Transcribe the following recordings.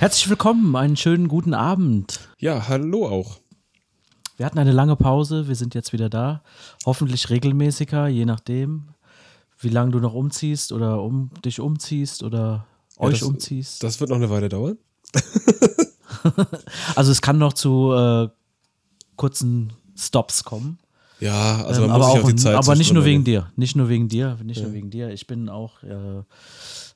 Herzlich willkommen, einen schönen guten Abend. Ja, hallo auch. Wir hatten eine lange Pause, wir sind jetzt wieder da. Hoffentlich regelmäßiger, je nachdem, wie lange du noch umziehst oder um dich umziehst oder Ja, euch das, umziehst. Das wird noch eine Weile dauern. Also es kann noch zu äh, kurzen Stops kommen. Ja, also Ähm, man muss aber sich auch, auch die Zeit aber nicht nur wegen dir, nicht nur wegen dir, nicht nur wegen dir. Ich bin auch äh,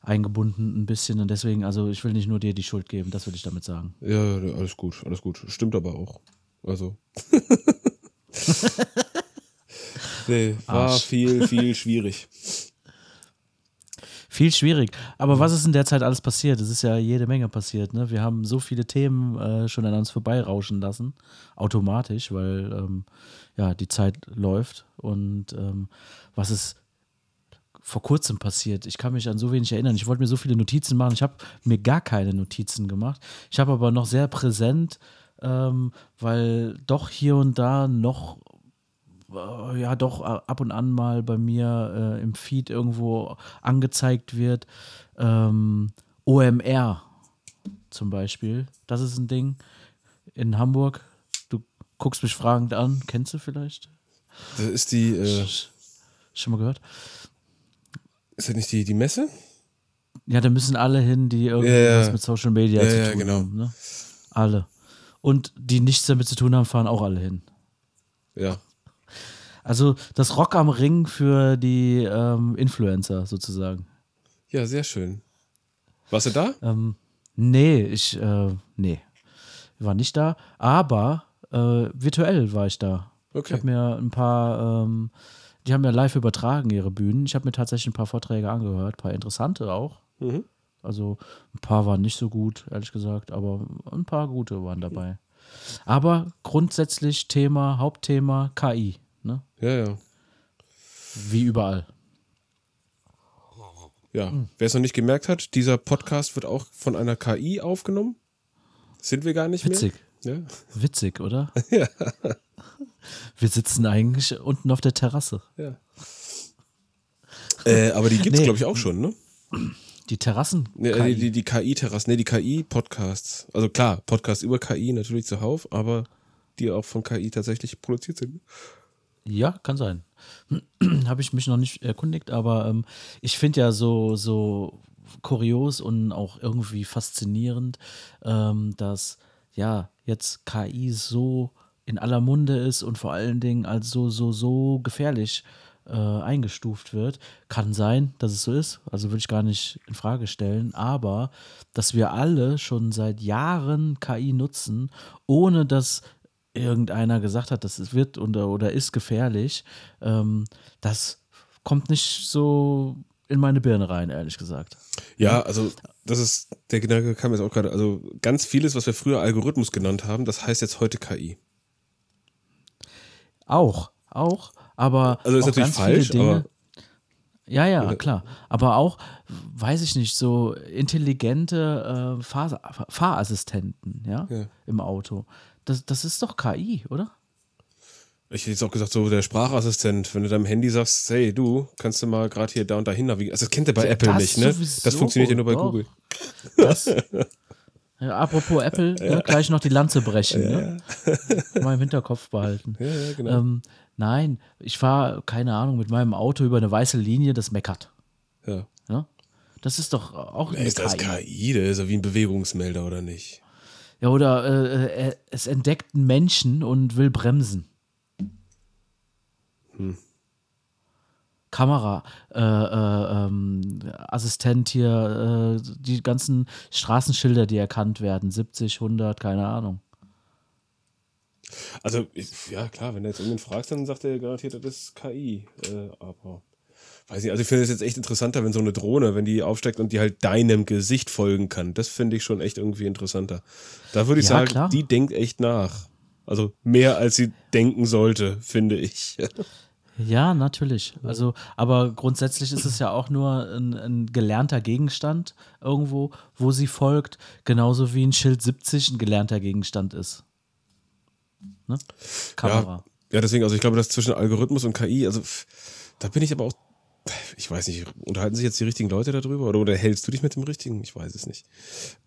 eingebunden ein bisschen und deswegen, also ich will nicht nur dir die Schuld geben, das will ich damit sagen. ja, alles gut, alles gut. Stimmt aber auch. Also. nee, war Arsch. viel, viel schwierig. Viel schwierig. Aber was ist in der Zeit alles passiert? Es ist ja jede Menge passiert. Ne? Wir haben so viele Themen äh, schon an uns vorbeirauschen lassen, automatisch, weil ähm, ja die Zeit läuft. Und ähm, was ist vor kurzem passiert? Ich kann mich an so wenig erinnern. Ich wollte mir so viele Notizen machen. Ich habe mir gar keine Notizen gemacht. Ich habe aber noch sehr präsent, ähm, weil doch hier und da noch äh, ja doch ab und an mal bei mir äh, im Feed irgendwo angezeigt wird. Ähm, OMR zum Beispiel. Das ist ein Ding in Hamburg. Du guckst mich fragend an. Kennst du vielleicht? Das ist die, äh, Schon mal gehört? Ist das nicht die, die Messe? Ja, da müssen alle hin, die irgendwas Ja, mit Social Media Ja, zu ja, tun genau. haben. Ne? Alle. Und die nichts damit zu tun haben, fahren auch alle hin. Ja. Also das Rock am Ring für die ähm, Influencer sozusagen. Ja, sehr schön. Warst du da? Ähm, nee, ich, äh, nee, ich war nicht da, aber äh, virtuell war ich da. Ich Okay. habe mir ein paar, ähm, die haben ja live übertragen, ihre Bühnen. Ich habe mir tatsächlich ein paar Vorträge angehört, ein paar interessante auch. Mhm. Also ein paar waren nicht so gut, ehrlich gesagt, aber ein paar gute waren dabei. Aber grundsätzlich Thema, Hauptthema KI, ne? Ja, ja. Wie überall. Ja. Hm. Wer es noch nicht gemerkt hat, dieser Podcast wird auch von einer KI aufgenommen. Sind wir gar nicht Witzig. mehr. Ja. Witzig, oder? ja. Wir sitzen eigentlich unten auf der Terrasse. ja. Äh, aber die gibt's, Nee. glaube ich, auch schon, ne? Die Terrassen. Nee, KI. äh, die, die KI-Terrassen, nee, die KI-Podcasts. Also klar, Podcasts über KI natürlich zuhauf, aber die auch von KI tatsächlich produziert sind. Ja, kann sein. Habe ich mich noch nicht erkundigt, aber ähm, ich finde ja so, so kurios und auch irgendwie faszinierend, ähm, dass ja jetzt KI so in aller Munde ist und vor allen Dingen als so, so, so gefährlich äh, eingestuft wird. Kann sein, dass es so ist, also will ich gar nicht in Frage stellen, aber dass wir alle schon seit Jahren KI nutzen, ohne dass irgendeiner gesagt hat, das ist- wird oder, oder ist gefährlich, ähm, das kommt nicht so in meine Birne rein, ehrlich gesagt. Ja, also das ist, der Gedanke kam jetzt auch gerade, also ganz vieles, was wir früher Algorithmus genannt haben, das heißt jetzt heute KI. Auch, auch, aber Also ist natürlich falsch, Dinge. aber- Ja, ja, klar. Aber auch, weiß ich nicht, so intelligente äh, Fahr Fahrassistenten, ja, Ja. im Auto. Das, das ist doch KI, oder? Ich hätte jetzt auch gesagt, so der Sprachassistent, wenn du deinem Handy sagst, hey du, kannst du mal gerade hier da und dahin navigieren. Also das kennt ihr bei Apple das nicht, ne? das funktioniert ja nur bei doch. Google. Das, ja, apropos Apple, ne, gleich noch die Lanze brechen, ne? Mal im Hinterkopf behalten. Ja, ja, genau. Ähm, nein, ich fahre, keine Ahnung, mit meinem Auto über eine weiße Linie, das meckert. ja. Ja? Das ist doch auch eine Ist das KI. KI? Der ist ja wie ein Bewegungsmelder, oder nicht? Ja, oder äh, äh, es entdeckt einen Menschen und will bremsen. Kamera, äh, äh, ähm, hier, äh, die ganzen Straßenschilder, die erkannt werden, 70, 100, keine Ahnung. Also, ich, ja klar, wenn du jetzt irgendwen fragst, dann sagt er garantiert, das ist KI. Äh, aber weiß nicht, also ich finde es jetzt echt interessanter, wenn so eine Drohne, wenn die aufsteigt und die halt deinem Gesicht folgen kann. Das finde ich schon echt irgendwie interessanter. Da würde ich Ja, sagen, klar. die denkt echt nach. Also mehr als sie denken sollte, finde ich. Ja, natürlich. Also, aber grundsätzlich ist es ja auch nur ein, ein gelernter Gegenstand irgendwo, wo sie folgt, genauso wie ein Schild 70 ein gelernter Gegenstand ist. Ne? Kamera. Ja, ja, deswegen, also ich glaube, das zwischen Algorithmus und KI, also da bin ich aber auch ich weiß nicht, unterhalten sich jetzt die richtigen Leute darüber oder, oder hältst du dich mit dem Richtigen? Ich weiß es nicht.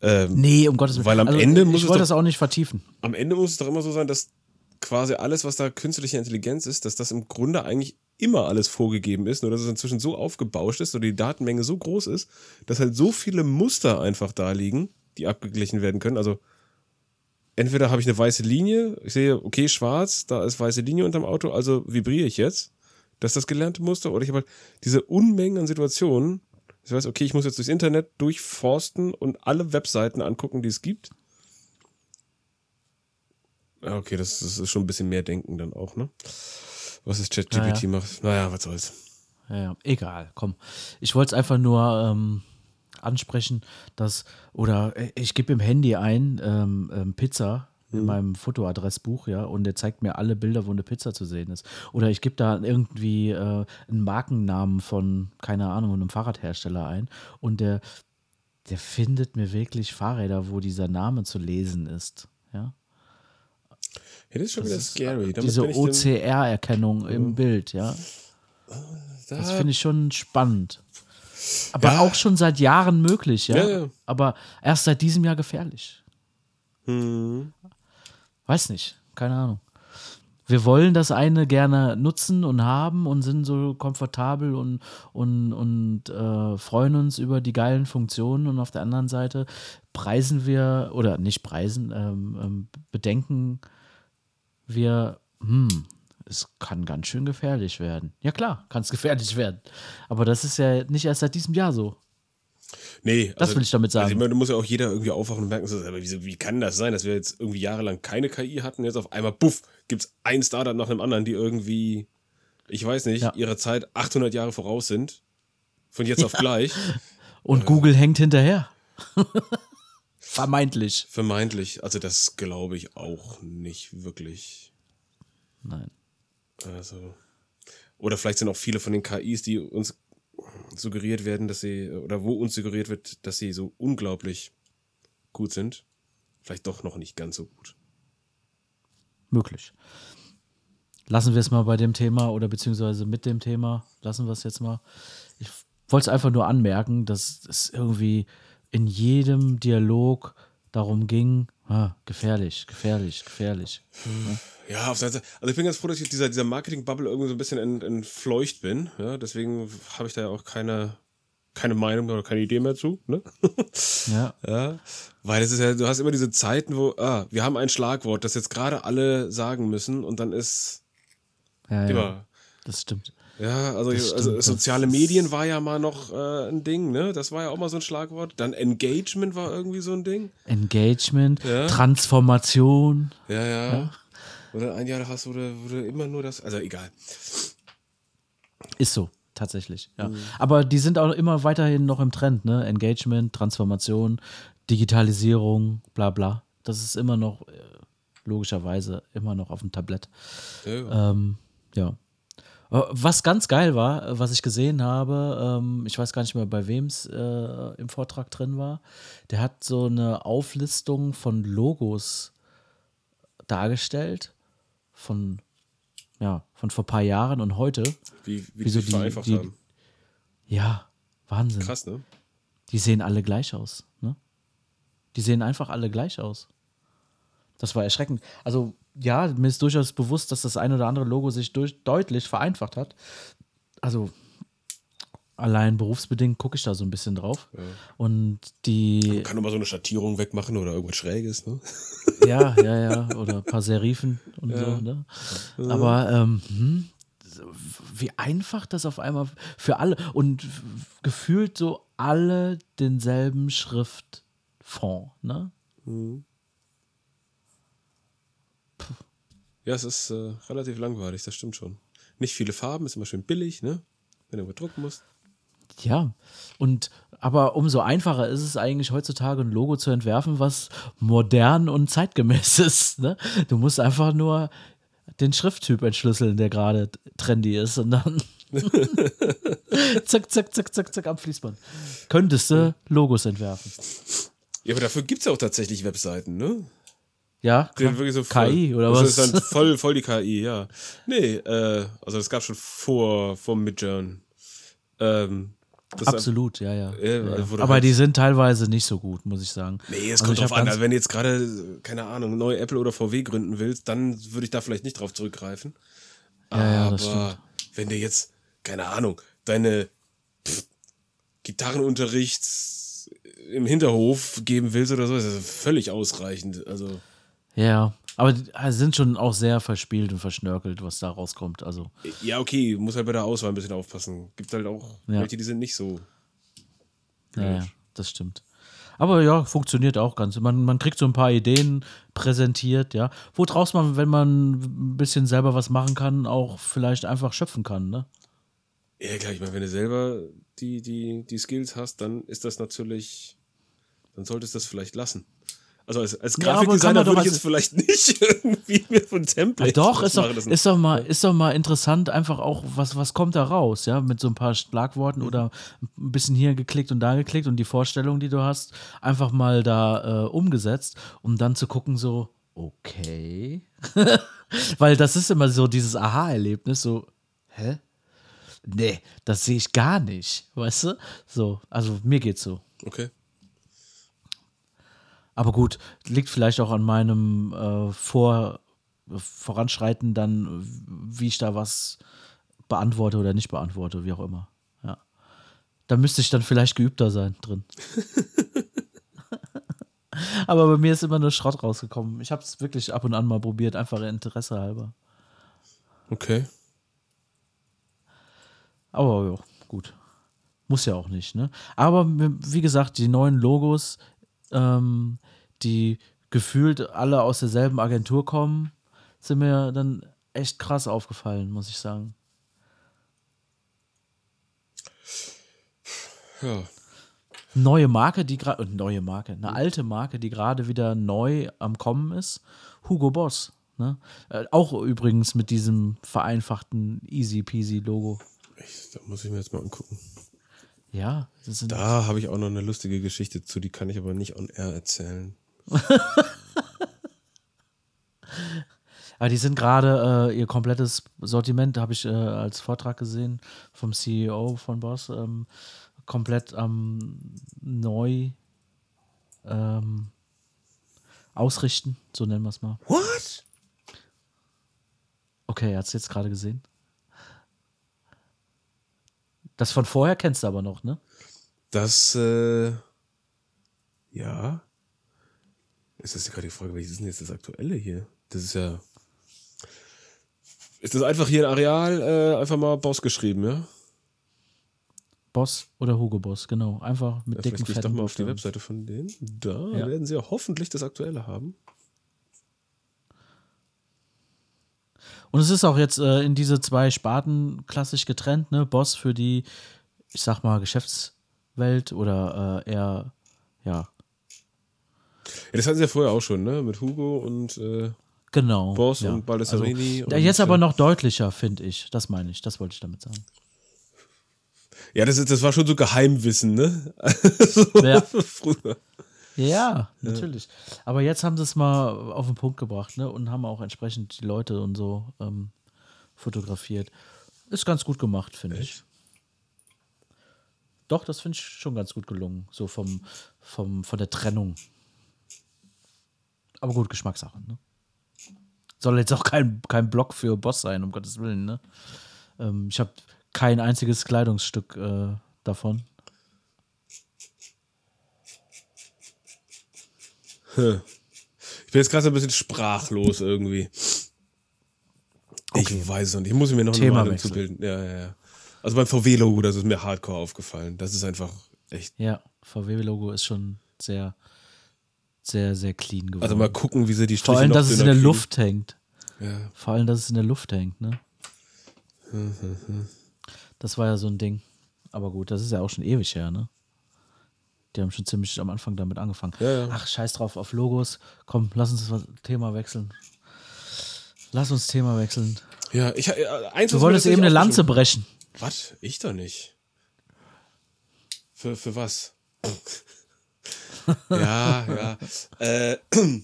Ähm, nee, um Gottes Willen. Weil am also, Ende muss ich wollte das auch nicht vertiefen. Am Ende muss es doch immer so sein, dass quasi alles, was da künstliche Intelligenz ist, dass das im Grunde eigentlich immer alles vorgegeben ist, nur dass es inzwischen so aufgebauscht ist oder die Datenmenge so groß ist, dass halt so viele Muster einfach da liegen, die abgeglichen werden können. Also entweder habe ich eine weiße Linie, ich sehe, okay, schwarz, da ist weiße Linie unterm Auto, also vibriere ich jetzt. Das ist das gelernte Muster. Oder ich habe halt diese Unmengen an Situationen. Ich weiß, okay, ich muss jetzt durchs Internet durchforsten und alle Webseiten angucken, die es gibt. Okay, das, das ist schon ein bisschen mehr Denken dann auch, ne? Was es ChatGPT naja. macht. Naja, was soll's. Ja, ja, egal, komm. Ich wollte es einfach nur ähm, ansprechen, dass, oder äh, ich gebe im Handy ein, ähm, ähm, Pizza in mhm. meinem Fotoadressbuch, ja, und der zeigt mir alle Bilder, wo eine Pizza zu sehen ist. Oder ich gebe da irgendwie äh, einen Markennamen von, keine Ahnung, einem Fahrradhersteller ein und der, der findet mir wirklich Fahrräder, wo dieser Name zu lesen ist, ja. Ja, das ist schon das wieder scary. Damit diese OCR-Erkennung im mhm. Bild, ja. Da das finde ich schon spannend. Aber ja. auch schon seit Jahren möglich, ja? Ja, ja. Aber erst seit diesem Jahr gefährlich. Hm. Weiß nicht, keine Ahnung. Wir wollen das eine gerne nutzen und haben und sind so komfortabel und, und, und äh, freuen uns über die geilen Funktionen. Und auf der anderen Seite preisen wir, oder nicht preisen, ähm, ähm, bedenken wir, hm, es kann ganz schön gefährlich werden. Ja klar, kann es gefährlich werden. Aber das ist ja nicht erst seit diesem Jahr so. Nee, das also, will ich damit sagen. Also ich meine, muss ja auch jeder irgendwie aufwachen und merken, aber wie, wie kann das sein, dass wir jetzt irgendwie jahrelang keine KI hatten, jetzt auf einmal, puff, gibt es ein Startup nach dem anderen, die irgendwie, ich weiß nicht, ja. ihrer Zeit 800 Jahre voraus sind. Von jetzt ja. auf gleich. Und äh, Google hängt hinterher. Vermeintlich. Vermeintlich. Also das glaube ich auch nicht wirklich. Nein. Also. Oder vielleicht sind auch viele von den KIs, die uns suggeriert werden, dass sie, oder wo uns suggeriert wird, dass sie so unglaublich gut sind, vielleicht doch noch nicht ganz so gut. Möglich. Lassen wir es mal bei dem Thema oder beziehungsweise mit dem Thema. Lassen wir es jetzt mal. Ich wollte es einfach nur anmerken, dass es irgendwie in jedem Dialog darum ging, ah, gefährlich, gefährlich, gefährlich. Mhm. Ja, auf Seite. Also ich bin ganz froh, dass ich dieser, dieser Marketing-Bubble irgendwie so ein bisschen entfleucht bin. Ja, deswegen habe ich da ja auch keine, keine Meinung oder keine Idee mehr zu. Ne? Ja. ja. Weil es ist ja, du hast immer diese Zeiten, wo, ah, wir haben ein Schlagwort, das jetzt gerade alle sagen müssen und dann ist ja, immer. Ja, das stimmt. Ja, also, stimmt, also soziale Medien war ja mal noch äh, ein Ding, ne? Das war ja auch mal so ein Schlagwort. Dann Engagement war irgendwie so ein Ding. Engagement, ja. Transformation. Ja, ja. ja. Oder ein Jahr hast, du, wo du immer nur das. Also egal. Ist so, tatsächlich. Ja. Mhm. Aber die sind auch immer weiterhin noch im Trend, ne? Engagement, Transformation, Digitalisierung, bla bla. Das ist immer noch, äh, logischerweise, immer noch auf dem Tablett. Ja. Ähm, ja. Äh, was ganz geil war, äh, was ich gesehen habe, ähm, ich weiß gar nicht mehr, bei wem es äh, im Vortrag drin war, der hat so eine Auflistung von Logos dargestellt, von, ja, von vor ein paar Jahren und heute. Wie, wie, wie so die, vereinfacht die, haben. Ja, Wahnsinn. Krass, ne? Die sehen alle gleich aus, ne? Die sehen einfach alle gleich aus. Das war erschreckend. Also, ja, mir ist durchaus bewusst, dass das ein oder andere Logo sich durch, deutlich vereinfacht hat. Also, allein berufsbedingt gucke ich da so ein bisschen drauf. Ja. Und die. Man kann immer so eine Schattierung wegmachen oder irgendwas Schräges, ne? Ja, ja, ja. Oder ein paar Serifen und ja. so, ne? Aber ähm, hm, wie einfach das auf einmal für alle und gefühlt so alle denselben Schriftfond, ne? Mhm. Ja, es ist äh, relativ langweilig, das stimmt schon. Nicht viele Farben, ist immer schön billig, ne? Wenn du drucken musst. Ja, und aber umso einfacher ist es eigentlich heutzutage ein Logo zu entwerfen, was modern und zeitgemäß ist. Ne? Du musst einfach nur den Schrifttyp entschlüsseln, der gerade trendy ist und dann zack, zack, zack, zack, zack am Fließband. Könntest du Logos entwerfen. Ja, aber dafür gibt es ja auch tatsächlich Webseiten, ne? Ja, so KI oder was? Das ist dann voll, voll die KI, ja. Nee, äh, also das gab schon vor, vor Midjourney Ähm, Absolut, ja, ja. Ja, ja. also Aber halt- die sind teilweise nicht so gut, muss ich sagen. Nee, es Also kommt drauf an. Also wenn du jetzt gerade, keine Ahnung, neue Apple oder VW gründen willst, dann würde ich da vielleicht nicht drauf zurückgreifen. Ja, ja, Aber wenn du jetzt, keine Ahnung, deine pff, Gitarrenunterricht im Hinterhof geben willst oder so, ist das völlig ausreichend. Also, Ja, aber die sind schon auch sehr verspielt und verschnörkelt, was da rauskommt. Also, ja, okay, muss halt bei der Auswahl ein bisschen aufpassen. Gibt halt auch Ja. welche, die sind nicht so. ja, ja, das stimmt. Aber ja, funktioniert auch ganz. Man, man kriegt so ein paar Ideen präsentiert, ja. Woraus man, wenn man ein bisschen selber was machen kann, auch vielleicht einfach schöpfen kann, ne? Ja, klar, ich meine, wenn du selber die, die, die Skills hast, dann ist das natürlich, dann solltest du das vielleicht lassen. Also als, als Ja, Grafikdesigner doch würde ich jetzt vielleicht nicht irgendwie mir von Templates Doch, was ist doch, ist, doch mal, ist doch mal interessant, einfach auch, was, was kommt da raus, ja, mit so ein paar Schlagworten oder ein bisschen hier geklickt und da geklickt und die Vorstellung, die du hast, einfach mal da äh, umgesetzt, um dann zu gucken, so, okay. Weil das ist immer so dieses Aha-Erlebnis, so, hä? Nee, das sehe ich gar nicht, weißt du? So, also mir geht's so. Okay. Aber gut, liegt vielleicht auch an meinem äh, Vor Voranschreiten dann, wie ich da was beantworte oder nicht beantworte, wie auch immer. Ja. Da müsste ich dann vielleicht geübter sein drin. Aber bei mir ist immer nur Schrott rausgekommen. Ich habe es wirklich ab und an mal probiert, einfach Interesse halber. Okay. Aber ja, gut. Muss ja auch nicht, ne? Aber wie gesagt, die neuen Logos, ähm, die gefühlt alle aus derselben Agentur kommen, sind mir dann echt krass aufgefallen, muss ich sagen. Ja. Neue Marke, die gerade, neue Marke, eine alte Marke, die gerade wieder neu am Kommen ist, Hugo Boss. Ne? Äh, auch übrigens mit diesem vereinfachten Easy Peasy Logo. Ich, da muss ich mir jetzt mal angucken. Ja, Da habe ich auch noch eine lustige Geschichte zu, die kann ich aber nicht on air erzählen. Aber die sind gerade, äh, ihr komplettes Sortiment, habe ich äh, als Vortrag gesehen vom CEO von Boss, ähm, komplett am neu ähm, ausrichten, so nennen wir es mal. What? Okay, er hat es jetzt gerade gesehen. Das von vorher kennst du aber noch, ne? Das, äh, ja. Ist das gerade die Frage, welches ist denn jetzt das Aktuelle hier? Das ist ja. Ist das einfach hier ein Areal, äh, einfach mal Boss geschrieben, ja? Boss oder Hugo Boss, genau. Einfach mit ja dicken vielleicht gehe ich doch mal auf die. Webseite von denen. Da Ja. werden sie ja hoffentlich das Aktuelle haben. Und es ist auch jetzt äh, in diese zwei Sparten klassisch getrennt, ne? Boss für die, ich sag mal, Geschäftswelt oder äh, eher, ja, Ja, das hatten sie ja vorher auch schon, ne? Mit Hugo und äh, genau. Boss ja. und Baldessarini. Also, und, jetzt aber noch deutlicher, finde ich. Das meine ich, das wollte ich damit sagen. Ja, das, ist, das war schon so Geheimwissen, ne? so Ja. früher. Ja, natürlich. Aber jetzt haben sie es mal auf den Punkt gebracht, ne? Und haben auch entsprechend die Leute und so ähm, fotografiert. Ist ganz gut gemacht, finde ich. Doch, das finde ich schon ganz gut gelungen. So vom, vom, von der Trennung. Aber gut, Geschmackssache, ne? Soll jetzt auch kein, kein Block für Boss sein, um Gottes Willen, ne? Ähm, ich habe kein einziges Kleidungsstück äh, davon. Ich bin jetzt gerade so ein bisschen sprachlos irgendwie. Okay. Ich weiß es noch nicht. Ich muss mir noch eine Thema Meinung wechseln. zu bilden. Ja, ja, ja. Also beim VW-Logo, das ist mir hardcore aufgefallen. Das ist einfach echt. Ja, VW-Logo ist schon sehr, sehr, sehr clean geworden. Also mal gucken, wie sie die Striche Vor allem, dass es in der kriegen. Luft hängt. Ja. Vor allem, dass es in der Luft hängt, ne? Das war ja so ein Ding. Aber gut, das ist ja auch schon ewig her, ne? Die haben schon ziemlich am Anfang damit angefangen. Ja, ja. Ach, scheiß drauf auf Logos. Komm, lass uns das Thema wechseln. Lass uns Thema wechseln. Ja, ich, äh, eins Du wolltest eben eine Lanze brechen. Was? Ich doch nicht. Für, für was? ja, ja. Äh,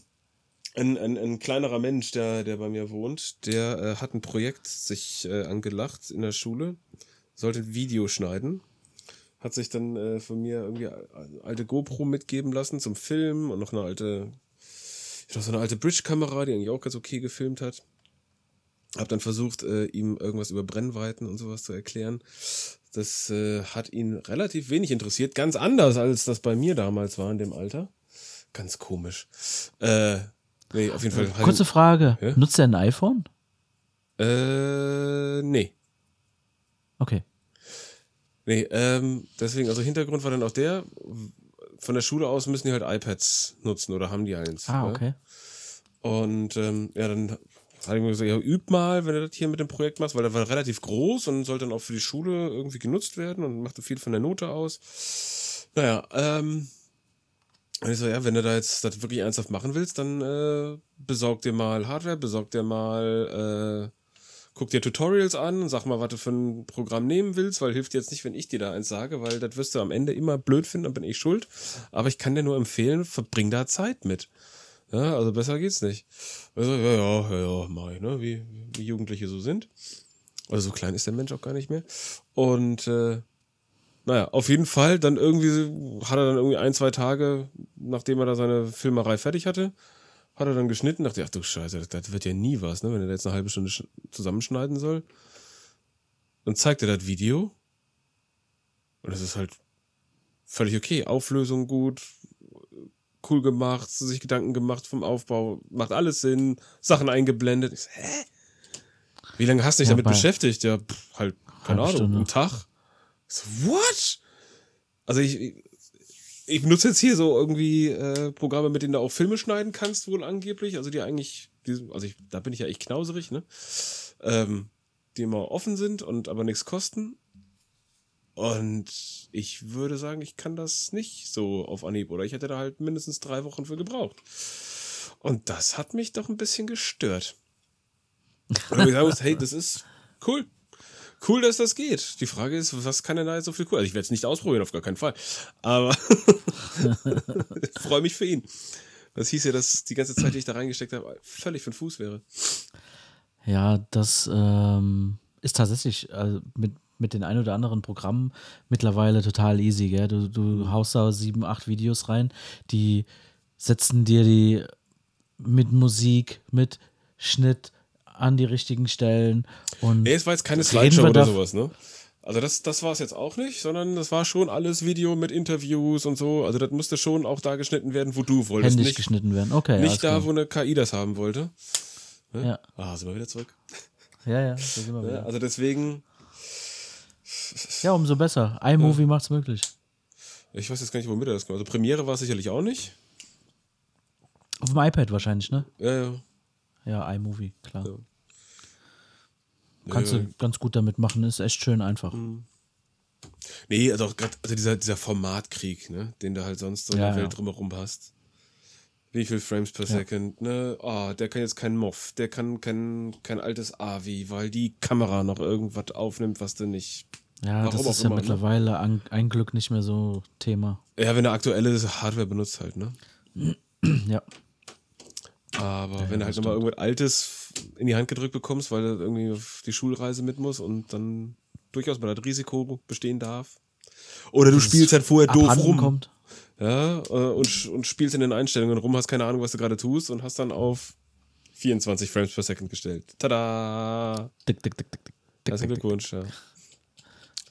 ein, ein, ein kleinerer Mensch, der, der bei mir wohnt, der äh, hat ein Projekt sich äh, angelacht in der Schule. sollte ein Video schneiden. Hat sich dann äh, von mir irgendwie eine alte GoPro mitgeben lassen zum Filmen und noch eine alte, noch so eine alte Bridge-Kamera, die eigentlich auch ganz okay gefilmt hat. Hab dann versucht, äh, ihm irgendwas über Brennweiten und sowas zu erklären. Das äh, hat ihn relativ wenig interessiert. Ganz anders, als das bei mir damals war in dem Alter. Ganz komisch. Äh, nee, auf jeden Fall. Kurze Frage. Ja? Nutzt er ein iPhone? Äh, nee. Okay. Nee, ähm, deswegen, also Hintergrund war dann auch der, von der Schule aus müssen die halt iPads nutzen oder haben die eins. Ah, ja? okay. Und ähm, ja, dann hat ich mir gesagt, ja, üb mal, wenn du das hier mit dem Projekt machst, weil das war relativ groß und sollte dann auch für die Schule irgendwie genutzt werden und machte viel von der Note aus. Naja, ähm, und ich so, ja, wenn du da jetzt das wirklich ernsthaft machen willst, dann äh, besorg dir mal Hardware, besorg dir mal, äh, guck dir Tutorials an, sag mal, was du für ein Programm nehmen willst, weil hilft jetzt nicht, wenn ich dir da eins sage, weil das wirst du am Ende immer blöd finden, dann bin ich schuld. Aber ich kann dir nur empfehlen, verbring da Zeit mit. Ja, also besser geht's nicht. Also, ja, ja, ja, mach ich, ne? Wie, wie Jugendliche so sind. Also so klein ist der Mensch auch gar nicht mehr. Und äh, naja, auf jeden Fall, dann irgendwie hat er dann irgendwie ein, zwei Tage, nachdem er da seine Filmerei fertig hatte, hat er dann geschnitten, dachte, ach du Scheiße, das, das wird ja nie was, ne, wenn er da jetzt eine halbe Stunde zusammenschneiden soll. Dann zeigt er das Video. Und das ist halt völlig okay. Auflösung gut, cool gemacht, sich Gedanken gemacht vom Aufbau, macht alles Sinn, Sachen eingeblendet. Ich so, hä? Wie lange hast du dich Ja, damit beschäftigt? Ja, pff, halt, keine Ahnung, Stunde. einen Tag. Ich so, what? Also ich, ich, benutze jetzt hier so irgendwie äh, Programme, mit denen du auch Filme schneiden kannst, wohl angeblich. Also die eigentlich, die, also ich, da bin ich ja echt knauserig, ne? Ähm, die immer offen sind und aber nichts kosten. Und ich würde sagen, ich kann das nicht so auf Anhieb. Oder ich hätte da halt mindestens drei Wochen für gebraucht. Und das hat mich doch ein bisschen gestört. Und ich sagen muss, hey, das ist cool. Cool, dass das geht. Die Frage ist, was kann denn da jetzt so viel cool? Also ich werde es nicht ausprobieren, auf gar keinen Fall. Aber ich freue mich für ihn. Das hieß ja, dass die ganze Zeit, die ich da reingesteckt habe, völlig von Fuß wäre. Ja, das ähm, ist tatsächlich äh, mit, mit den ein oder anderen Programmen mittlerweile total easy. Gell? Du, du haust da sieben, acht Videos rein, die setzen dir die mit Musik, mit Schnitt an die richtigen Stellen und Nee, es war jetzt keine Slideshow oder sowas, ne? Also das, das war es jetzt auch nicht, sondern das war schon alles Video mit Interviews und so. Also das musste schon auch da geschnitten werden, wo du wolltest. händisch Nicht, geschnitten werden. Okay, nicht da, klar. wo eine KI das haben wollte. Ja, Ah, sind wir wieder zurück. ja, ja, da sind wir Ja, wieder. also deswegen, Ja, umso besser. iMovie macht's möglich. ich weiß jetzt gar nicht, womit er das gemacht hat. Also Premiere war es sicherlich auch nicht. Auf dem iPad wahrscheinlich, ne? Ja, ja. Ja, iMovie, klar. Ja. Kannst Ja. du ganz gut damit machen, ist echt schön einfach. Nee, also auch gerade also dieser, dieser Formatkrieg, ne, den du halt sonst so in Ja, der. Welt drumherum hast. Wie viel Frames per Second, ne? Ah, der kann jetzt kein MOV, der kann kein, kein altes AVI, weil die Kamera noch irgendwas aufnimmt, was du nicht. Ja, Warum das ist ja immer, ne? mittlerweile an, ein Glück nicht mehr so Thema. Ja, wenn du aktuelle Hardware benutzt halt, ne? Ja. Aber wenn du halt das nochmal irgendwas Altes in die Hand gedrückt bekommst, weil du irgendwie auf die Schulreise mit muss und dann durchaus mal das Risiko bestehen darf. Oder du spielst halt vorher doof rum. kommt. Ja, äh, und, und spielst in den Einstellungen rum, hast keine Ahnung, was du gerade tust und hast dann auf 24 Frames per Second gestellt. Tada! Dick, dick, dick, dick, dick, Herzlichen. Glückwunsch, ja.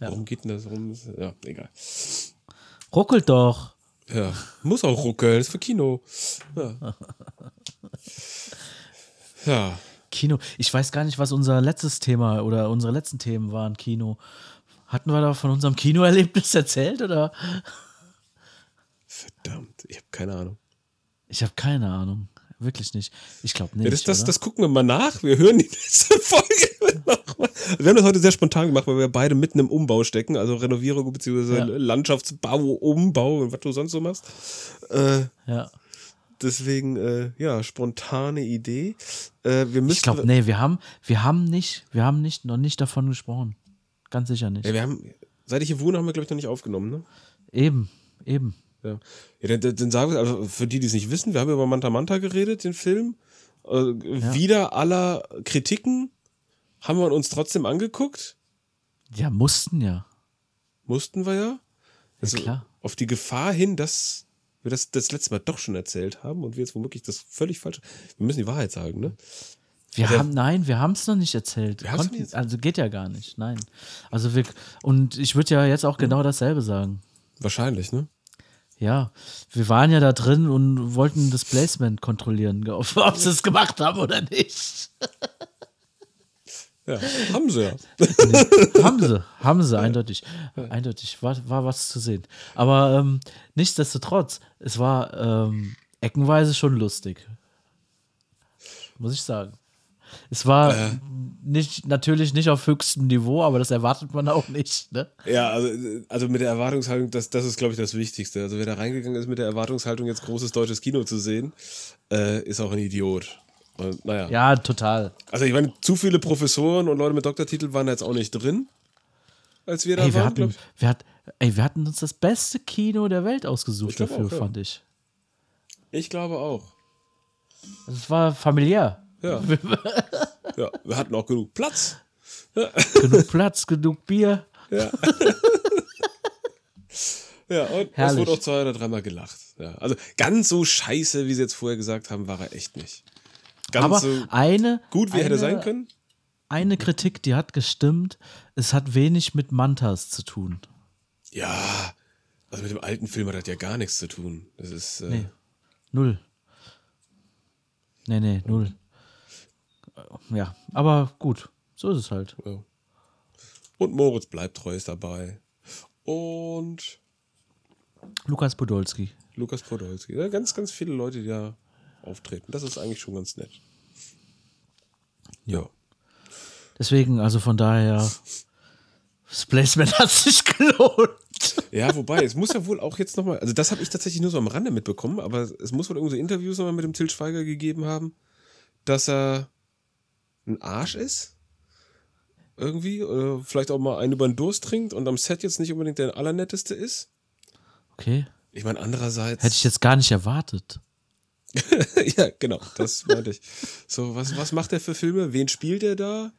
Warum geht denn das rum? Ja, egal. Ruckelt doch. Ja, muss auch ruckeln, ist für Kino. Ja. ja. Kino. Ich weiß gar nicht, was unser letztes Thema oder unsere letzten Themen waren. Kino. Hatten wir da von unserem Kinoerlebnis erzählt oder? Verdammt, ich habe keine Ahnung. Ich habe keine Ahnung. Wirklich nicht. Ich glaube nicht. Ja, das, das, das gucken wir mal nach. Wir hören die nächste Folge nochmal. Wir haben das heute sehr spontan gemacht, weil wir beide mitten im Umbau stecken, also Renovierung bzw. Ja. Landschaftsbau, Umbau und was du sonst so machst. Äh, ja. Deswegen, äh, ja, spontane Idee. Äh, wir müssen. Ich glaube, nee, wir haben, wir haben nicht, wir haben nicht, noch nicht davon gesprochen. Ganz sicher nicht. Ja, wir haben, seit ich hier wohne, haben wir, glaube ich, noch nicht aufgenommen, ne? Eben, eben. Ja, ja dann, dann, sagen wir, also für die, die es nicht wissen, wir haben über Manta Manta geredet, den Film. Äh, Wieder aller Kritiken haben wir uns trotzdem angeguckt. Ja, mussten ja. Mussten wir ja. Also klar. Auf die Gefahr hin, dass wir das das letzte Mal doch schon erzählt haben und wir jetzt womöglich das völlig falsch. Wir müssen die Wahrheit sagen, ne? Wir Also- haben, nein, wir haben es noch nicht erzählt. Wir Konnten- nicht also geht ja gar nicht, nein. Also wir, und ich würde ja jetzt auch genau dasselbe sagen. Wahrscheinlich, ne? Ja, wir waren ja da drin und wollten das Placement kontrollieren, ob, ob sie es gemacht haben oder nicht. Ja, haben sie ja. haben sie, haben sie, eindeutig. Eindeutig, war, war was zu sehen. Aber ähm, nichtsdestotrotz, es war ähm, eckenweise schon lustig. Muss ich sagen. Es war Äh. nicht, natürlich nicht auf höchstem Niveau, aber das erwartet man auch nicht. Ne? Ja, also, also mit der Erwartungshaltung, das, das ist, glaube ich, das Wichtigste. Also wer da reingegangen ist mit der Erwartungshaltung, jetzt großes deutsches Kino zu sehen, äh, ist auch ein Idiot. Und, naja. Ja, total. Also ich meine, zu viele Professoren und Leute mit Doktortitel waren da jetzt auch nicht drin, als wir da Ey, wir waren, hatten, wir, hat, ey, wir hatten uns das beste Kino der Welt ausgesucht dafür, auch, ja. fand ich. ich. Glaube auch. Es war familiär. Ja. ja, wir hatten auch genug Platz. genug Platz, genug Bier. Ja, und es Herrlich. wurde auch zwei oder dreimal gelacht. Ja, also ganz so scheiße, wie sie jetzt vorher gesagt haben, war er echt nicht. Ganz Aber so eine, gut, wie er hätte eine- sein können. eine Kritik, die hat gestimmt. Es hat wenig mit Mantas zu tun. Ja, also mit dem alten Film hat das ja gar nichts zu tun. Das ist, äh, Nee. Null. Nee, nee, null. Ja, aber gut. So ist es halt. ja. Und Moritz bleibt treu ist dabei. Und Lukas Podolski. Lukas Podolski. Ja, ganz, ganz viele Leute, die da auftreten. Das ist eigentlich schon ganz nett. Ja. Deswegen, also von daher, das Placement hat sich gelohnt. Ja, wobei, es muss ja wohl auch jetzt nochmal, also das habe ich tatsächlich nur so am Rande mitbekommen, aber es muss wohl irgendwie so Interviews nochmal mit dem Til Schweiger gegeben haben, dass er ein Arsch ist. Irgendwie. Oder vielleicht auch mal einen über den Durst trinkt und am Set jetzt nicht unbedingt der allernetteste ist. Okay. Ich meine, andererseits. Hätte ich jetzt gar nicht erwartet. ja, genau, das meinte ich. So, was, was macht er für Filme? Wen spielt er da?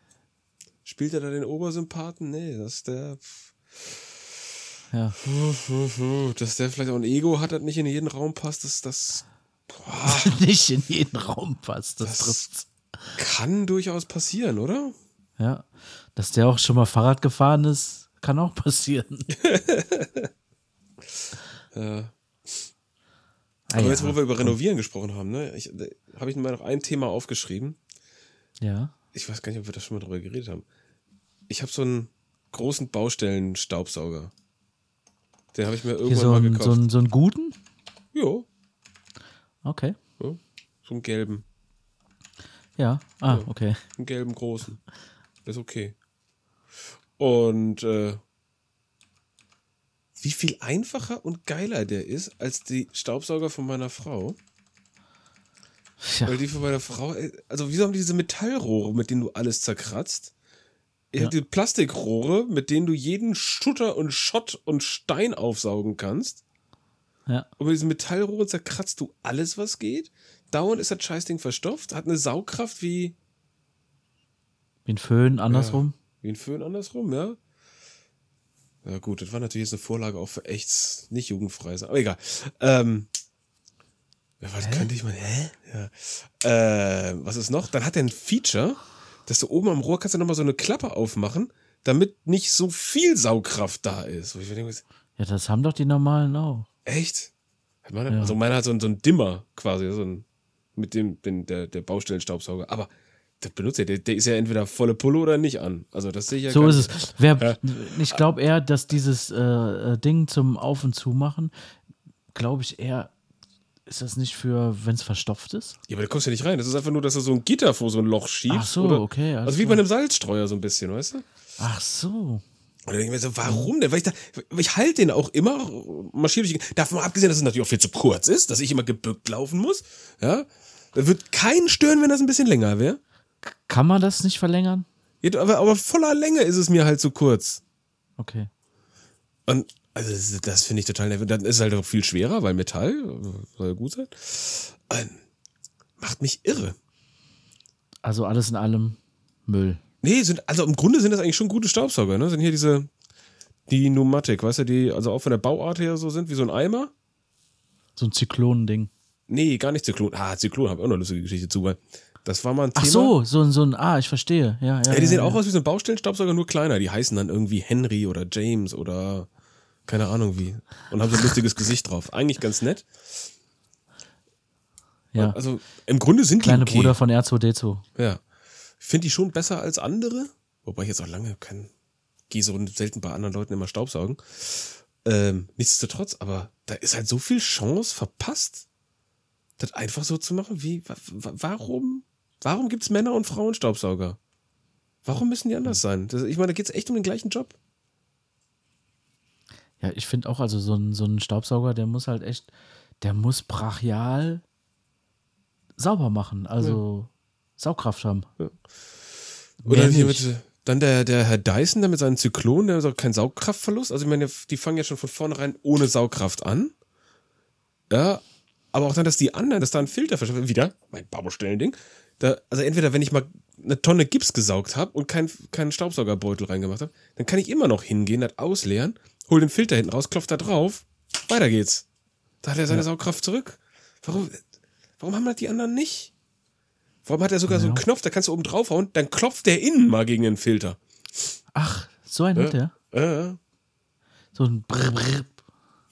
Spielt er da den Obersympathen? Nee, das ist der. Ja. Dass der vielleicht auch ein Ego hat, das nicht in jeden Raum passt, das, das nicht in jeden Raum passt. Das, Das- trifft's. kann durchaus passieren, oder? Ja. Dass der auch schon mal Fahrrad gefahren ist, kann auch passieren. Ja. Ah, Aber ja. jetzt, wo wir über Renovieren gesprochen haben, ne, habe ich mir noch ein Thema aufgeschrieben. ja. Ich weiß gar nicht, ob wir da schon mal drüber geredet haben. Ich habe so einen großen Baustellen-Staubsauger. Den habe ich mir irgendwann so, mal ein, gekauft. so, ein, so einen guten? jo, Okay. ja, so einen gelben. Ja. Ah, okay. Einen gelben großen. Ist okay. Und äh, wie viel einfacher und geiler der ist als die Staubsauger von meiner Frau. Ja. Weil die von meiner Frau, äh, also wieso haben die diese Metallrohre, mit denen du alles zerkratzt? Ja. Ja. Die Plastikrohre, mit denen du jeden Schutter und Schott und Stein aufsaugen kannst. ja. Und mit diesen Metallrohren zerkratzt du alles, was geht. Dauernd ist das Scheißding verstopft, hat eine Saugkraft wie, Wie ein Föhn, andersrum. wie ein Föhn andersrum, ja. Ja gut, das war natürlich jetzt eine Vorlage auch für echt nicht jugendfrei sein. Aber egal. Ähm, ja, was könnte ich mal, hä? Ja. Äh, was ist noch? Dann hat er ein Feature, dass du oben am Rohr kannst du nochmal so eine Klappe aufmachen, damit nicht so viel Saugkraft da ist. Denke, Ja, das haben doch die normalen auch. Echt? Meine, Ja. Also meiner hat so ein, so ein Dimmer quasi, so ein, mit dem, den, der, der Baustellenstaubsauger. Aber das benutzt er, der, der ist ja entweder volle Pulle oder nicht an. Also das sehe ich ja So ist nicht. es. Wer, Ich glaube eher, dass dieses äh, äh, Ding zum Auf- und Zumachen, glaube ich eher, ist das nicht für, wenn es verstopft ist? Ja, aber da kommst du ja nicht rein. Das ist einfach nur, dass du so ein Gitter vor so ein Loch schiebst. Ach so, oder, okay, Also wie bei einem Salzstreuer so ein bisschen, weißt du? Und Ach so. da denke ich mir so, warum denn? Weil ich, da, ich halte den auch immer, marschiere durch. Davon abgesehen, dass es natürlich auch viel zu kurz ist, dass ich immer gebückt laufen muss. Ja. Da wird keinen stören, wenn das ein bisschen länger wäre. Kann man das nicht verlängern? Ja, aber, aber voller Länge ist es mir halt zu kurz. Okay. Und also das, das finde ich total nervig. Dann ist es halt auch viel schwerer, weil Metall soll ja gut sein. Ähm, macht mich irre. Also alles in allem Müll. Nee, sind, also im Grunde sind das eigentlich schon gute Staubsauger, ne? Sind hier diese, die Pneumatik, weißt du, die also auch von der Bauart her so sind, wie so ein Eimer. So ein Zyklonending. Nee, gar nicht Zyklon. Ah, Zyklon habe ich auch noch eine lustige Geschichte zu, weil das war mal ein Thema. Ach so, so, ein- so ein, ah, ich verstehe. Ja, ja, Ja, die sehen ja, auch aus wie so ein Baustellenstaubsauger, nur kleiner. Die heißen dann irgendwie Henry oder James oder keine Ahnung wie. Und haben so ein lustiges Gesicht drauf. Eigentlich ganz nett. ja. Also im Grunde sind Kleine die okay. Bruder von R2D2. Ja. Ich finde die schon besser als andere. Wobei ich jetzt auch lange kein, gehe so selten bei anderen Leuten immer Staubsaugen. Ähm, nichtsdestotrotz, aber da ist halt so viel Chance verpasst, das einfach so zu machen. Wie, wa, wa, warum, warum gibt's Männer und Frauen Staubsauger? Warum müssen die anders sein? Das, ich meine, da geht's echt um den gleichen Job. Ja, ich finde auch, also so ein, so ein Staubsauger, der muss halt echt, der muss brachial sauber machen, also Saugkraft haben. Oder Mehr hier mit, dann der, der Herr Dyson, der mit seinen Zyklonen, der hat auch keinen Saugkraftverlust. Also ich meine, die fangen ja schon von vornherein ohne Saugkraft an. Ja, aber auch dann, dass die anderen, dass da ein Filter verschafft wieder, mein Baustellending. Da, also entweder, wenn ich mal eine Tonne Gips gesaugt habe und keinen keinen Staubsaugerbeutel reingemacht habe, dann kann ich immer noch hingehen, das ausleeren, hol den Filter hinten raus, klopft da drauf, weiter geht's. Da hat er seine Saugkraft zurück. Warum, warum haben das die anderen nicht? Warum hat er sogar so einen Knopf, da kannst du oben draufhauen, dann klopft der innen mal gegen den Filter. Ach, so ein hat der? Äh, So ein Brr, Brr.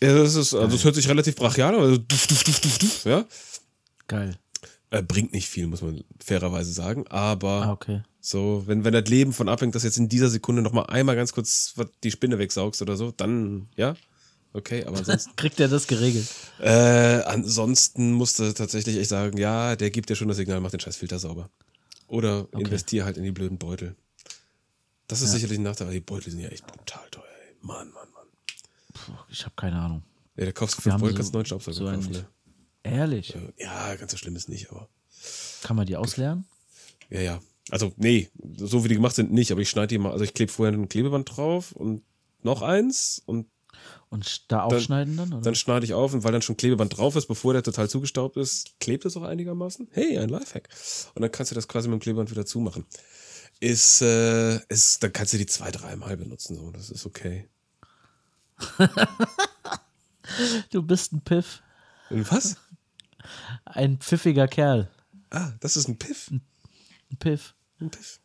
Ja, das ist, also es hört sich relativ brachial an, also duf, duf, duf, duf, duf, ja. Geil. Äh, bringt nicht viel, muss man fairerweise sagen, aber Ah, okay. so, wenn, wenn das Leben von abhängt, dass jetzt in dieser Sekunde nochmal einmal ganz kurz die Spinne wegsaugst oder so, dann, ja, okay, aber ansonsten, Kriegt er das geregelt? äh, ansonsten musste tatsächlich echt sagen, ja, der gibt ja schon das Signal, mach den scheiß Filter sauber. Oder investier halt in die blöden Beutel. Das ist sicherlich ein Nachteil, aber die Beutel sind ja echt brutal teuer, ey. Mann, Mann, ich habe keine Ahnung. Ja, da kaufst du fünf so- kannst du neuen Staubsauger so kaufen, ne? Ehrlich? Ja, ganz so schlimm ist nicht, aber. Kann man die ausleeren? Ja, ja. Also, nee, so wie die gemacht sind, nicht, aber ich schneide die mal, also ich klebe vorher ein Klebeband drauf und noch eins und Und da aufschneiden dann? Oder? dann schneide ich auf und weil dann schon Klebeband drauf ist, bevor der total zugestaubt ist, klebt es auch einigermaßen. Hey, ein Lifehack. Und dann kannst du das quasi mit dem Klebeband wieder zumachen. Ist, äh, ist, dann kannst du die zwei, dreimal benutzen, so, das ist okay. Du bist ein Piff. Und was? Ein pfiffiger Kerl. Ah, das ist ein Piff. Ein Piff. Ein Piff.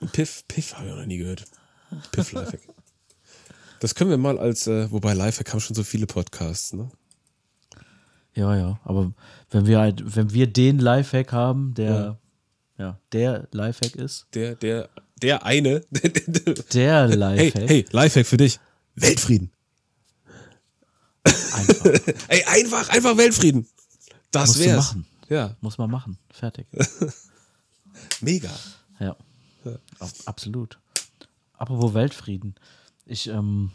Ein Piff, Piff habe ich noch nie gehört. Piff Lifehack. Das können wir mal als, äh, wobei Lifehack haben schon so viele Podcasts, ne? Ja, ja. Aber wenn wir halt, wenn wir den Lifehack haben, der, ja, der Lifehack ist, Der, der, der eine. der hey, Lifehack, hey, Lifehack für dich. Weltfrieden. einfach. Ey, einfach, einfach Weltfrieden. Das Musst wär's. machen. Ja, Muss man machen. Fertig. mega. Ja. Ab- Absolut. Apropos Weltfrieden. Ich, ähm,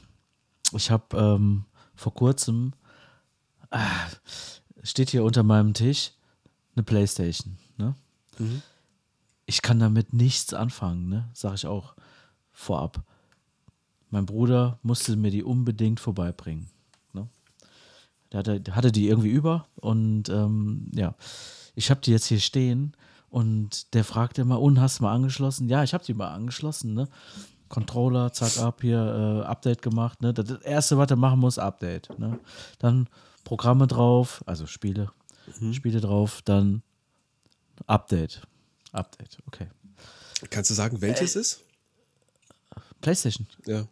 ich habe ähm, vor kurzem, ah, steht hier unter meinem Tisch eine Playstation. Ne? Ich kann damit nichts anfangen, ne? sag ich auch vorab. Mein Bruder musste mir die unbedingt vorbeibringen. Ne? Der hatte, hatte die irgendwie über und ähm, ja, ich habe die jetzt hier stehen und der fragte immer, und hast du mal angeschlossen? Ja, ich habe die mal angeschlossen, ne? Controller, zack, ab, hier, äh, Update gemacht, ne? Das erste, was er machen muss, Update, ne? Dann Programme drauf, also Spiele, Spiele drauf, dann Update. Update, okay. Kannst du sagen, welches ist? PlayStation. Ja.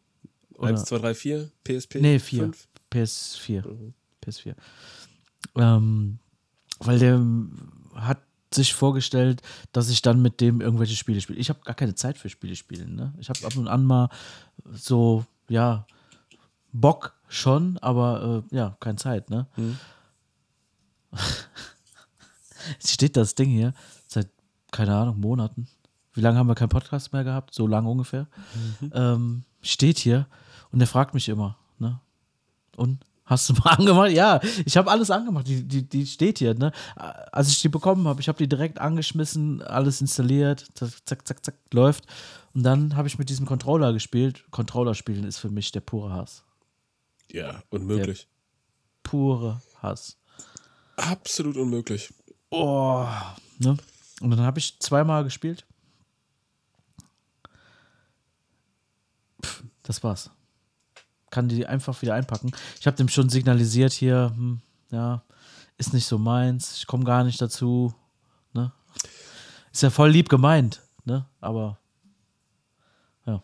Oder- 1, 2, 3, 4, PSP? Nee, 4. fünf? PS4. PS4. Ähm, weil der hat sich vorgestellt, dass ich dann mit dem irgendwelche Spiele spiele. Ich habe gar keine Zeit für Spiele spielen. Ne? Ich habe ab und an mal so, ja, Bock schon, aber äh, ja, keine Zeit. Ne? Jetzt steht das Ding hier seit, keine Ahnung, Monaten. Wie lange haben wir keinen Podcast mehr gehabt? So lange ungefähr. Ähm, steht hier und der fragt mich immer, ne? Und hast du mal angemacht? Ja, ich habe alles angemacht. Die, die, die steht hier, ne? Als ich die bekommen habe, ich habe die direkt angeschmissen, alles installiert, zack, zack, zack, läuft. Und dann habe ich mit diesem Controller gespielt. Controller spielen ist für mich der pure Hass. Ja, unmöglich. Pure Hass. Absolut unmöglich. Oh, ne? Und dann habe ich zweimal gespielt. Das war's. Kann die einfach wieder einpacken. Ich habe dem schon signalisiert hier, hm, ja, ist nicht so meins, ich komme gar nicht dazu. Ne? Ist ja voll lieb gemeint, ne? Aber ja.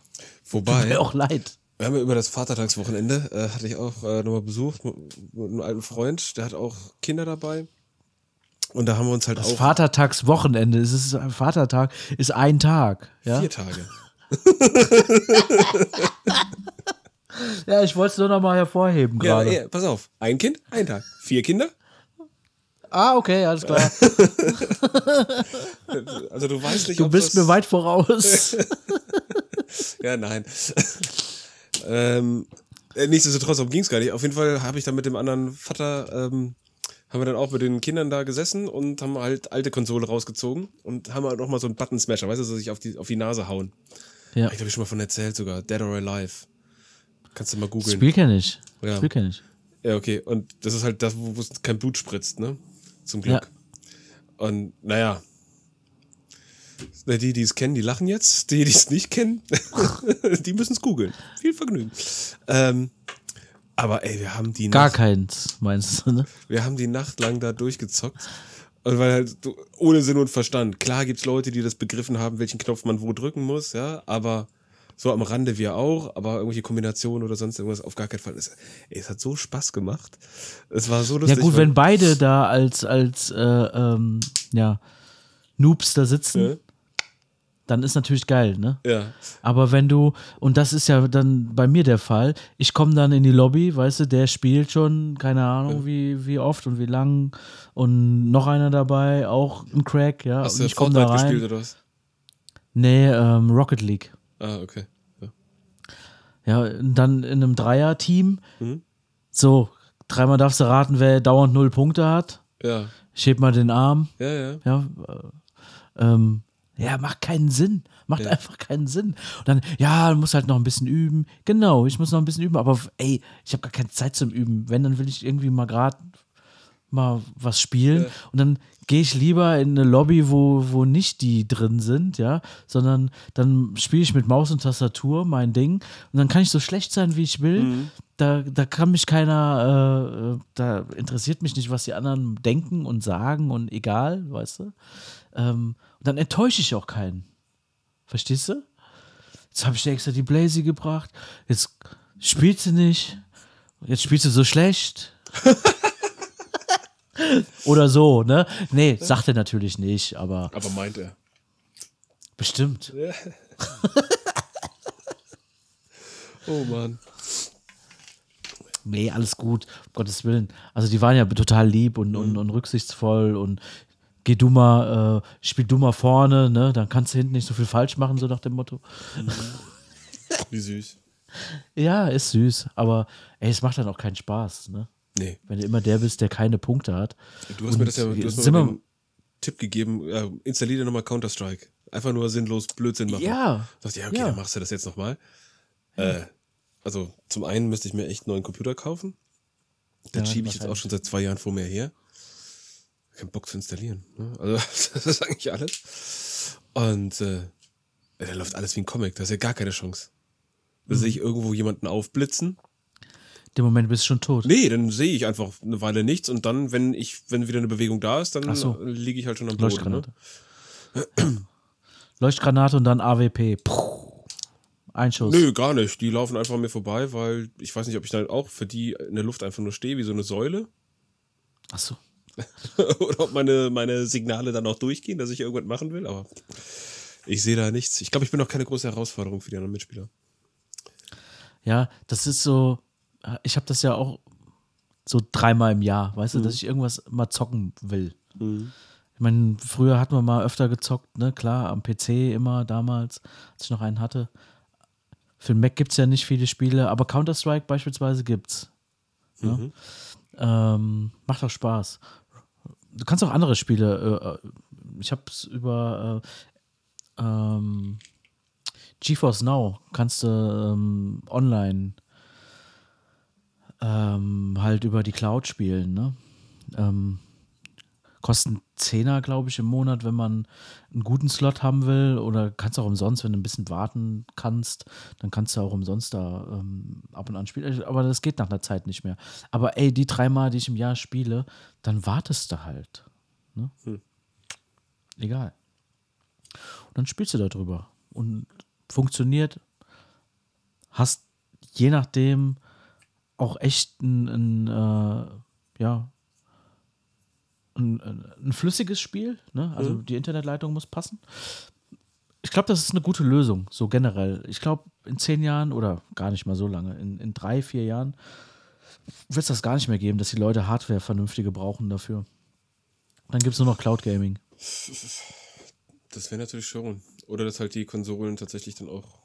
Wobei. Tut mir auch leid. Wir haben ja über das Vatertagswochenende, äh, hatte ich auch äh, nochmal besucht mit, mit einem alten Freund, der hat auch Kinder dabei. Und da haben wir uns halt Das auch Vatertagswochenende, es ist ein Vatertag, ist ein Tag. Ja, vier Tage. ja ich wollte es nur noch mal hervorheben Ja, gerade. ja, pass auf. Ein Kind, ein Tag. Vier Kinder. ah, okay, alles klar. Also du weißt nicht, Du bist mir weit voraus. Ja, nein. ähm, äh, nichtsdestotrotz, darum ging es gar nicht. Auf jeden Fall habe ich dann mit dem anderen Vater, ähm, haben wir dann auch mit den Kindern da gesessen und haben halt alte Konsole rausgezogen und haben halt nochmal so einen Button-Smasher, weißt du, so sich auf die, auf die Nase hauen. ja. Ich glaube, ich schon mal von erzählt sogar. Dead or Alive. Kannst du mal Das googeln. Spiel kenne ich. Ja. Das Spiel kenne ich. Ja, okay. Und das ist halt das, wo es kein Blut spritzt, ne? Zum Glück. Und naja. Die, die es kennen, die lachen jetzt. Die, die es nicht kennen, die müssen es googeln. Viel Vergnügen. Ähm, aber ey, wir haben die Gar Nacht, keins, meinst du, ne? wir haben die Nacht lang da durchgezockt. Und weil halt ohne Sinn und Verstand. Klar gibt's Leute, die das begriffen haben, welchen Knopf man wo drücken muss, ja, aber so am Rande wir auch, aber irgendwelche Kombinationen oder sonst irgendwas auf gar keinen Fall. Es, ey, es hat so Spaß gemacht. Es war so Ja lustig. gut, weil- wenn beide da als, als äh, ähm, ja, Noobs da sitzen, Ja. dann ist natürlich geil, ne? Ja. Aber wenn du, und das ist ja dann bei mir der Fall, ich komme dann in die Lobby, weißt du, der spielt schon, keine Ahnung wie, wie oft und wie lang und noch einer dabei, auch ein Crack, ja. Hast und du ich komme da rein. gespielt oder was? Nee, ähm, Rocket League. Ah, okay. Ja. Ja, und dann in einem Dreier-Team. Mhm. So, dreimal darfst du raten, wer dauernd null Punkte hat. Ja, Ich heb mal den Arm. ja, ja. Ja, äh, ähm, ja, macht keinen Sinn. Macht Ja. einfach keinen Sinn. Und dann, ja, du musst halt noch ein bisschen üben. Genau, ich muss noch ein bisschen üben, aber ey, ich habe gar keine Zeit zum Üben. Wenn, dann will ich irgendwie mal gerade mal was spielen. Ja. Und dann gehe ich lieber in eine Lobby, wo, wo nicht die drin sind, ja, sondern dann spiele ich mit Maus und Tastatur mein Ding und dann kann ich so schlecht sein, wie ich will. Mhm. Da, da kann mich keiner, äh, da interessiert mich nicht, was die anderen denken und sagen und egal, weißt du. Ähm, und dann enttäusche ich auch keinen. Verstehst du? Jetzt habe ich dir extra die Blazy gebracht. Jetzt spielt sie nicht. Jetzt spielt sie so schlecht. Oder so, ne? Nee, sagt er natürlich nicht, aber Aber meint er. bestimmt. Oh Mann. Nee, alles gut, um Gottes Willen. Also die waren ja total lieb und, und, und rücksichtsvoll und geh du mal, äh, spiel du mal vorne, ne? Dann kannst du hinten nicht so viel falsch machen, so nach dem Motto. Wie süß. Ja, ist süß, aber ey, es macht dann auch keinen Spaß, ne? Nee. Wenn du immer der bist, der keine Punkte hat. Du hast mir das ja du hast mir den Tipp gegeben, äh, installier dir nochmal Counter-Strike. Einfach nur sinnlos Blödsinn machen. Ja. Dachte ich, ja, okay, Ja. dann machst du das jetzt nochmal. Äh, also zum einen müsste ich mir echt einen neuen Computer kaufen. Den Ja, schiebe ich jetzt auch schon seit zwei Jahren vor mir her. Kein Bock zu installieren. Ne? Also das ist eigentlich alles. Und äh, da läuft alles wie ein Comic. Da ist ja gar keine Chance. Da Mhm. sehe ich irgendwo jemanden aufblitzen. Dem Moment bist du schon tot. Nee, dann sehe ich einfach eine Weile nichts und dann, wenn ich, wenn wieder eine Bewegung da ist, dann Ach so. liege ich halt schon am Boden. Ne? Leuchtgranate. Leuchtgranate und dann AWP. Puh. Ein Schuss. Nö, gar nicht. Die laufen einfach an mir vorbei, weil ich weiß nicht, ob ich dann auch für die in der Luft einfach nur stehe, wie so eine Säule. Achso. Oder ob meine, meine Signale dann auch durchgehen, dass ich irgendwas machen will, aber ich sehe da nichts. Ich glaube, ich bin auch keine große Herausforderung für die anderen Mitspieler. Ja, das ist so, ich habe das ja auch so dreimal im Jahr, weißt du, dass ich irgendwas mal zocken will. Ich meine, früher hatten wir mal öfter gezockt, ne, klar, am PC immer damals, als ich noch einen hatte. Für den Mac gibt es ja nicht viele Spiele, aber Counter-Strike beispielsweise gibt's. Ne? Ähm, macht auch Spaß. Du kannst auch andere Spiele, äh, äh, ich habe es über äh, ähm, GeForce Now kannst du ähm, online ähm, halt über die Cloud spielen, ne? Ähm, kosten 10er, glaube ich, im Monat, wenn man einen guten Slot haben will. Oder kannst auch umsonst, wenn du ein bisschen warten kannst, dann kannst du auch umsonst da ähm, ab und an spielen. Aber das geht nach einer Zeit nicht mehr. Aber ey, die dreimal, die ich im Jahr spiele, dann wartest du halt. Ne? Hm. Egal. Und dann spielst du darüber. Und funktioniert. Hast je nachdem auch echt ein, ein äh, ja, ein, ein, flüssiges Spiel. Ne? Also mhm. die Internetleitung muss passen. Ich glaube, das ist eine gute Lösung, so generell. Ich glaube, in zehn Jahren oder gar nicht mal so lange, in, in drei, vier Jahren wird es das gar nicht mehr geben, dass die Leute Hardware vernünftige brauchen dafür. Dann gibt es nur noch Cloud Gaming. Das wäre natürlich schon. Oder dass halt die Konsolen tatsächlich dann auch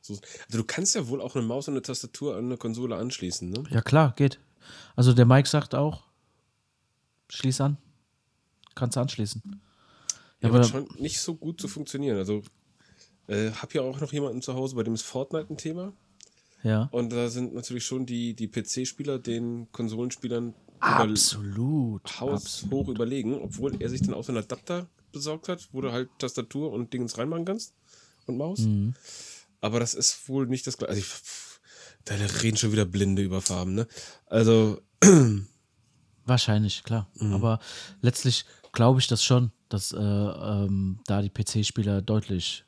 so. Also du kannst ja wohl auch eine Maus und eine Tastatur an eine Konsole anschließen, ne? Ja, klar, geht. Also der Mike sagt auch, schließ an. Kannst du anschließen. Ja, aber scheint nicht so gut zu funktionieren. Also äh, hab ja auch noch jemanden zu Hause, bei dem ist Fortnite ein Thema. Ja. Und da sind natürlich schon die, die PC-Spieler den Konsolenspielern absolut Haus hoch überlegen, obwohl er sich dann auch so einen Adapter besorgt hat, wo du halt Tastatur und Dingens reinmachen kannst und Maus. Mhm. Aber das ist wohl nicht das gleiche. Also da reden schon wieder Blinde über Farben, ne? Also. Wahrscheinlich, klar. Mhm. Aber letztlich glaube ich das schon, dass äh, ähm, da die PC-Spieler deutlich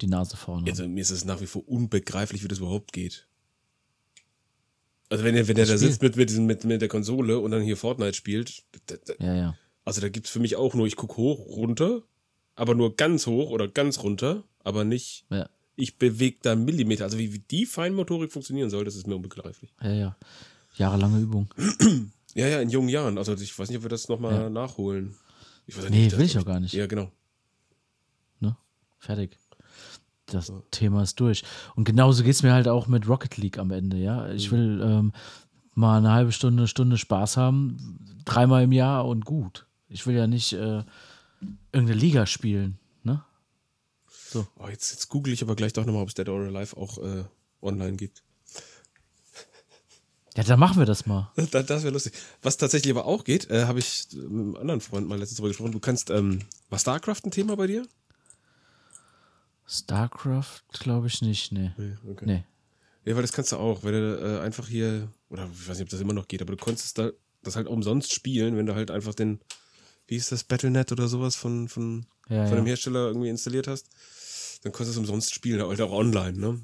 die Nase vorne haben. Also mir ist es nach wie vor unbegreiflich, wie das überhaupt geht. Also wenn er, wenn er da sitzt mit, mit, mit, mit der Konsole und dann hier Fortnite spielt, da, da, ja, ja. Also da gibt es für mich auch nur, ich gucke hoch, runter, aber nur ganz hoch oder ganz runter, aber nicht, ja. Ich bewege da Millimeter. Also wie, wie die Feinmotorik funktionieren soll, das ist mir unbegreiflich. Ja, ja. Jahrelange Übung. ja, ja, in jungen Jahren. Also ich weiß nicht, ob wir das nochmal ja. nachholen. Ich weiß nee, will ich auch gar nicht. Ja, genau. Ne? Fertig. Das ja. Thema ist durch. Und genauso geht es mir halt auch mit Rocket League am Ende, ja. Ich mhm. will ähm, mal eine halbe Stunde, Stunde Spaß haben, dreimal im Jahr und gut. Ich will ja nicht äh, irgendeine Liga spielen? So. Oh, jetzt, jetzt google ich aber gleich doch nochmal, ob es Dead or Alive auch äh, online gibt. Ja, dann machen wir das mal. das, das wäre lustig. Was tatsächlich aber auch geht, äh, habe ich mit einem anderen Freund mal letztens drüber gesprochen. Du kannst, ähm, war StarCraft ein Thema bei dir? StarCraft glaube ich nicht, nee. Nee, okay. Nee. Ja, weil das kannst du auch, wenn du äh, einfach hier, oder ich weiß nicht, ob das immer noch geht, aber du konntest da das halt umsonst spielen, wenn du halt einfach den, wie ist das, Battlenet oder sowas von, von, ja, von ja. dem Hersteller irgendwie installiert hast, dann konntest du es umsonst spielen, halt auch online, ne?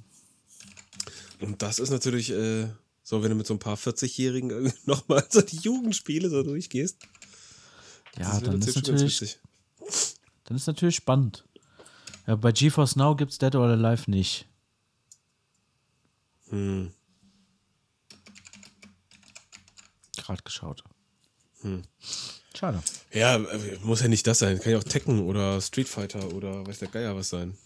Und das ist natürlich, äh, so, wenn du mit so ein paar 40-Jährigen nochmal so die Jugendspiele so durchgehst. Ja, dann ist natürlich, dann ist natürlich spannend. Ja, bei GeForce Now gibt es Dead or Alive nicht. Hm. Gerade geschaut. Hm. Schade. Ja, muss ja nicht das sein. Kann ja auch Tekken oder Street Fighter oder weiß der Geier was sein.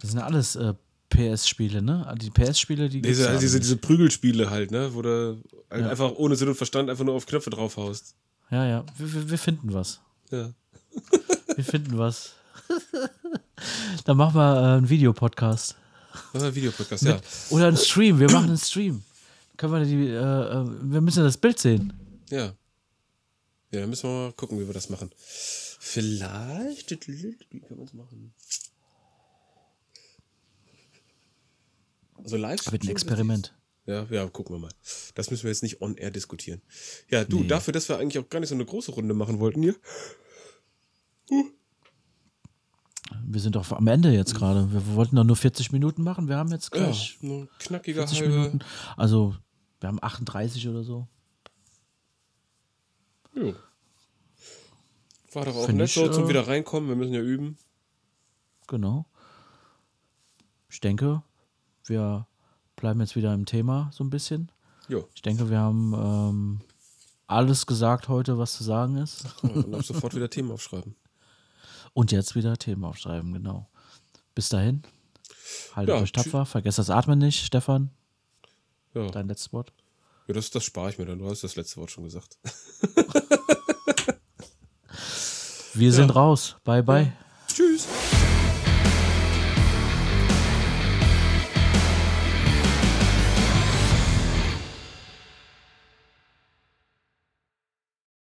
Das sind alles äh, PS-Spiele, ne? Die PS-Spiele, die diese, also diese, diese Prügelspiele halt, ne? Wo du ja. einfach ohne Sinn und Verstand einfach nur auf Knöpfe drauf haust. Ja, ja. Wir, wir finden was. Ja. wir finden was. Dann machen wir äh, einen Videopodcast. Ein Videopodcast, ja. Oder einen Stream. Wir machen einen Stream. Können wir die, äh, äh, wir müssen das Bild sehen. Ja. Ja, dann müssen wir mal gucken, wie wir das machen. Vielleicht, wie können wir es machen? Also live. Wird ein Experiment. Ja, ja, gucken wir mal. Das müssen wir jetzt nicht on air diskutieren. Ja, du, nee. dafür, dass wir eigentlich auch gar nicht so eine große Runde machen wollten hier. Uh. Wir sind doch am Ende jetzt gerade. Wir wollten doch nur 40 Minuten machen. Wir haben jetzt gleich ja, nur knackige 40 halbe. Minuten. Also, wir haben 38 oder so. Jo. War doch auch Find nett so zum äh, wieder reinkommen. Wir müssen ja üben. Genau. Ich denke, wir bleiben jetzt wieder im Thema so ein bisschen. Jo. Ich denke, wir haben ähm, alles gesagt heute, was zu sagen ist. Und auch sofort wieder Themen aufschreiben. Und jetzt wieder Themen aufschreiben, genau. Bis dahin. Haltet ja, euch tapfer. Vergesst das Atmen nicht, Stefan. Ja. Dein letztes Wort. Ja, das, das spare ich mir dann. Du hast das letzte Wort schon gesagt. Wir sind raus. Bye, bye.